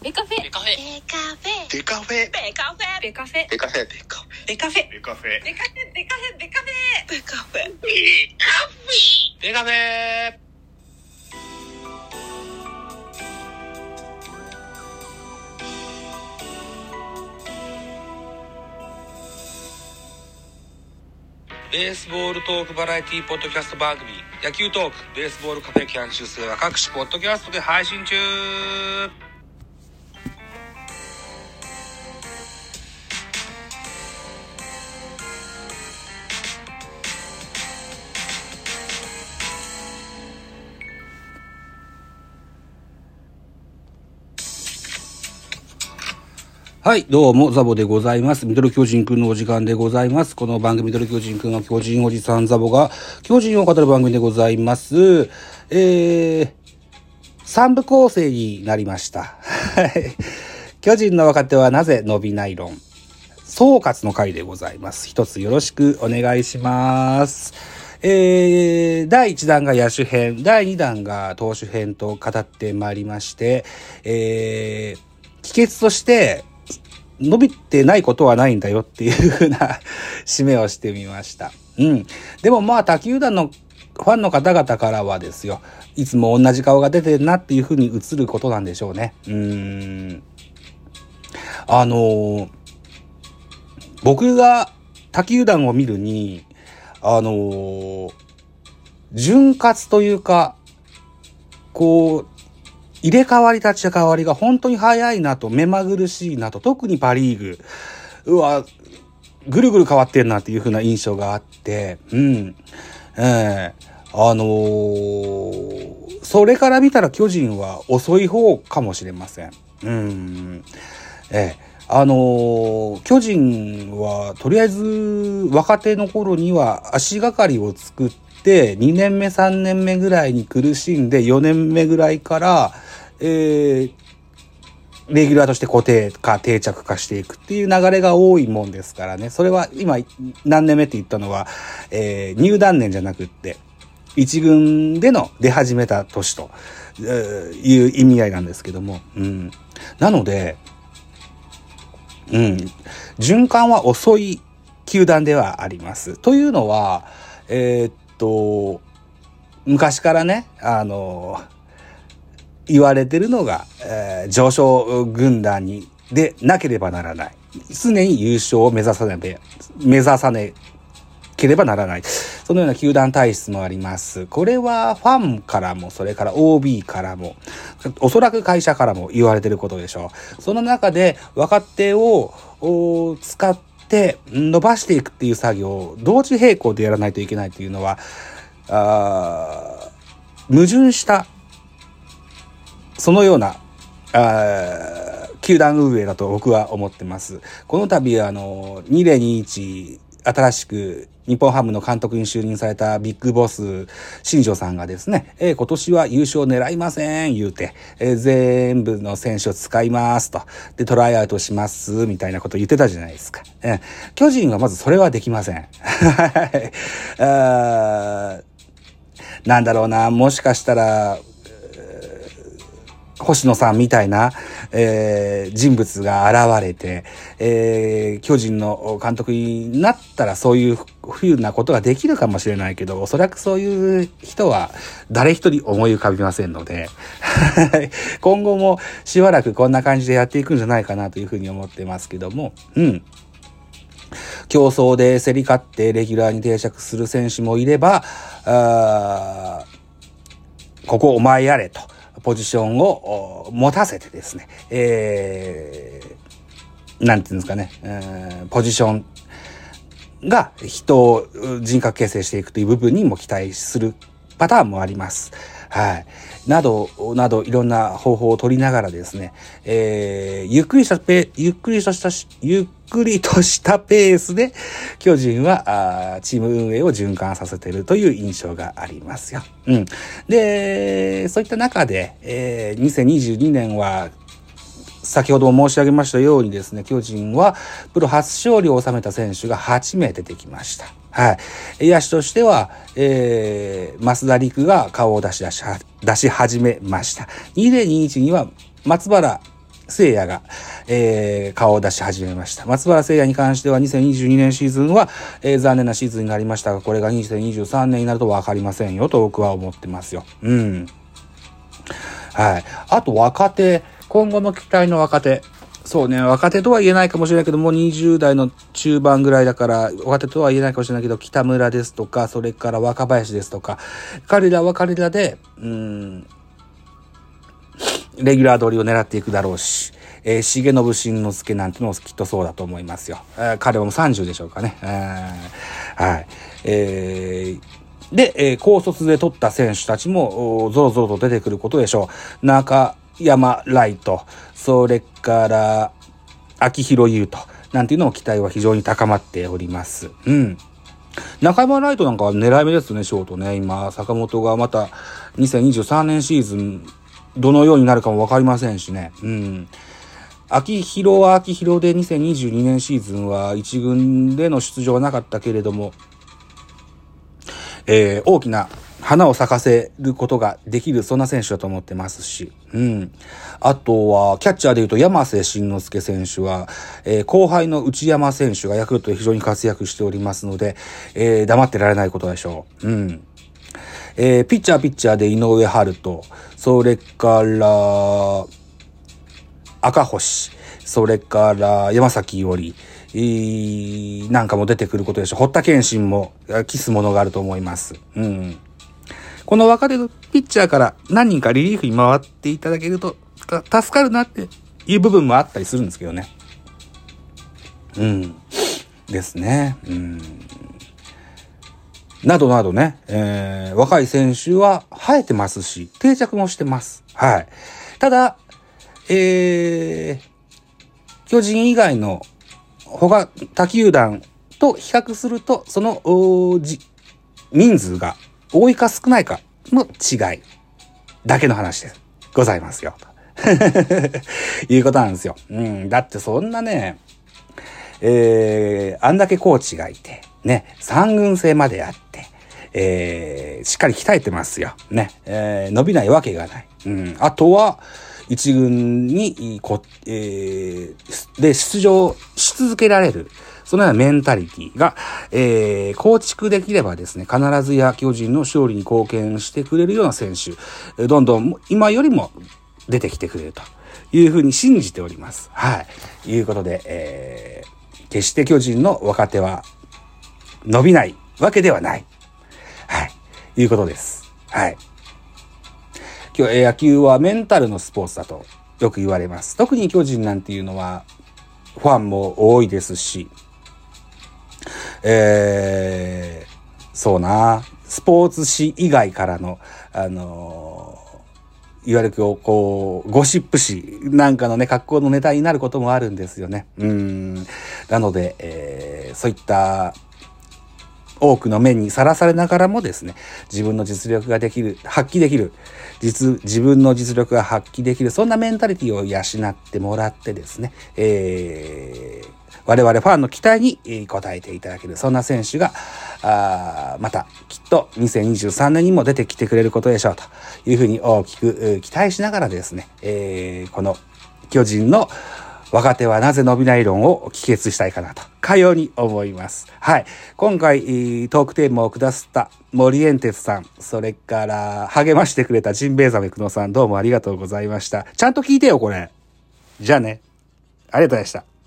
ベカフェ。ベカフェ。ベカフェ。デカフェ。ベカフェ。ベカフェ。デカフェ。デカフェ。ベカフェ。デカフェ。ベカフェ。ベカフェ。ベカフェ。ベカフェ。ベカフェ。ベースボールトークバラエティポッドキャスト番組。野球トークベースボールカフェキャン中世は各種ポッドキャストで配信中はい、どうも、ザボでございます。ミドル巨人くんのお時間でございます。この番組、ミドル巨人くんは巨人おじさんザボが、巨人を語る番組でございます。えー、三部構成になりました。はい。巨人の若手はなぜ伸びない論。総括の回でございます。一つよろしくお願いします。えー、第1弾が野手編、第2弾が投手編と語ってまいりまして、えー、帰結として、伸びてないことはないんだよっていう風な 締めをしてみました。うん。でもまあ、他球団のファンの方々からはですよ、いつも同じ顔が出てるなっていう風に映ることなんでしょうね。うーん。あのー僕が他球団を見るに、あのー潤滑というか、こう、入れ替わり立ち替わりが本当に早いなと、目まぐるしいなと、特にパリーグ。うわ、ぐるぐる変わってんなっていう風な印象があって、うん。ええあのーそれから見たら巨人は遅い方かもしれません。うん。ええあのー巨人はとりあえず若手の頃には足がかりを作って2年目3年目ぐらいに苦しんで4年目ぐらいから、えーレギュラーとして固定化、定着化していくっていう流れが多いもんですからね。それは今何年目って言ったのは、えー入団年じゃなくって、一軍での出始めた年とえいう意味合いなんですけども。うん。なので、うん。循環は遅い球団ではあります。というのは、えーっと、昔からね、あの、言われてるのが、えー上昇軍団に、でなければならない。常に優勝を目指さねべ、目指さねければならない。そのような球団体質もあります。これはファンからも、それから OB からも、おそらく会社からも言われてることでしょう。その中で若手を使って伸ばしていくっていう作業を同時並行でやらないといけないっていうのは、あ矛盾したそのような、あ球団運営だと僕は思ってます。この度、あの、2021、新しく日本ハムの監督に就任されたビッグボス、新庄さんがですね、えー今年は優勝狙いません、言うて、えー全部の選手を使いますと。で、トライアウトします、みたいなこと言ってたじゃないですか。えー巨人はまずそれはできません。はいなんだろうな、もしかしたら、星野さんみたいな、えー人物が現れて、えー巨人の監督になったらそういうふうなことができるかもしれないけど、おそらくそういう人は誰一人思い浮かびませんので、今後もしばらくこんな感じでやっていくんじゃないかなというふうに思ってますけども、うん。競争で競り勝ってレギュラーに定着する選手もいれば、あここお前やれと、ポジションを持たせてですね、えー、なんていうんですかね、えーポジションが人を人格形成していくという部分にも期待するパターンもあります。はい。など、など、いろんな方法を取りながらですね、えー、ゆっくりしたペ、ゆっくりとした、ゆっくりとしたペースで、巨人は、あチーム運営を循環させているという印象がありますよ。うん。で、そういった中で、えー、2022年は、先ほども申し上げましたようにですね、巨人はプロ初勝利を収めた選手が8名出てきました。はい。野手としては、えー、増田陸が顔を出し出し、出し始めました。2021には松原聖也が、えー、顔を出し始めました。松原聖也に関しては2022年シーズンは、えー、残念なシーズンになりましたが、これが2023年になると分かりませんよと僕は思ってますよ。うん。はい。あと若手、今後の期待の若手。そうね、若手とは言えないかもしれないけど、もう20代の中盤ぐらいだから、若手とは言えないかもしれないけど、北村ですとか、それから若林ですとか、彼らは彼らで、うん、レギュラー取りを狙っていくだろうし、えー、重信慎之介なんてのもきっとそうだと思いますよ。えー、彼はもう30でしょうかね。えー、はい。えー、で、えー、高卒で取った選手たちも、ぞろぞろと出てくることでしょう。中山ライト、それから、秋広優と、なんていうのも期待は非常に高まっております。うん。中山ライトなんかは狙い目ですね、ショートね。今、坂本がまた2023年シーズン、どのようになるかもわかりませんしね。うん。秋広は秋広で2022年シーズンは一軍での出場はなかったけれども、えー、大きな花を咲かせることができる、そんな選手だと思ってますし、うん。あとは、キャッチャーで言うと、山瀬慎之介選手は、えー、後輩の内山選手がヤクルトで非常に活躍しておりますので、えー、黙ってられないことでしょう。うん。えー、ピッチャーピッチャーで井上春人、それから、赤星、それから山崎伊織、なんかも出てくることでしょう。堀田健信も、キスものがあると思います。うん。この若手のピッチャーから何人かリリーフに回っていただけると、助かるなっていう部分もあったりするんですけどね。うん。ですね。うん。などなどね、えー、若い選手は生えてますし、定着もしてます。はい。ただ、えー、巨人以外の他、他球団と比較すると、その、人数が多いか少ないかの違いだけの話でございますよ。と いうことなんですよ。うん。だってそんなね、えー、あんだけコーチがいて、ね、三軍制まであって、えー、しっかり鍛えてますよ。ね、えー、伸びないわけがない。うん。あとは、一軍にこ、えー、で出場し続けられる。そのようなメンタリティが、えー、構築できればですね、必ずや巨人の勝利に貢献してくれるような選手、どんどん今よりも出てきてくれるというふうに信じております。はい。いうことで、えー、決して巨人の若手は伸びないわけではない。はい。いうことです。はい。今日野球はメンタルのスポーツだとよく言われます。特に巨人なんていうのはファンも多いですし、えー、そうな、スポーツ紙以外からの、あのー、いわゆるこう、ゴシップ誌なんかのね、格好のネタになることもあるんですよね。うん。なので、えー、そういった多くの目にさらされながらもですね、自分の実力ができる、発揮できる、実、自分の実力が発揮できる、そんなメンタリティを養ってもらってですね、えー、我々ファンの期待に応えていただける、そんな選手が、あまた、きっと2023年にも出てきてくれることでしょうというふうに大きく期待しながらですね、えー、この巨人の若手はなぜ伸びない論を帰結したいかなと、かように思います。はい。今回、トークテーマを下すった森エンテスさん、それから励ましてくれたジンベエザメクノさん、どうもありがとうございました。ちゃんと聞いてよ、これ。じゃあね。ありがとうございました。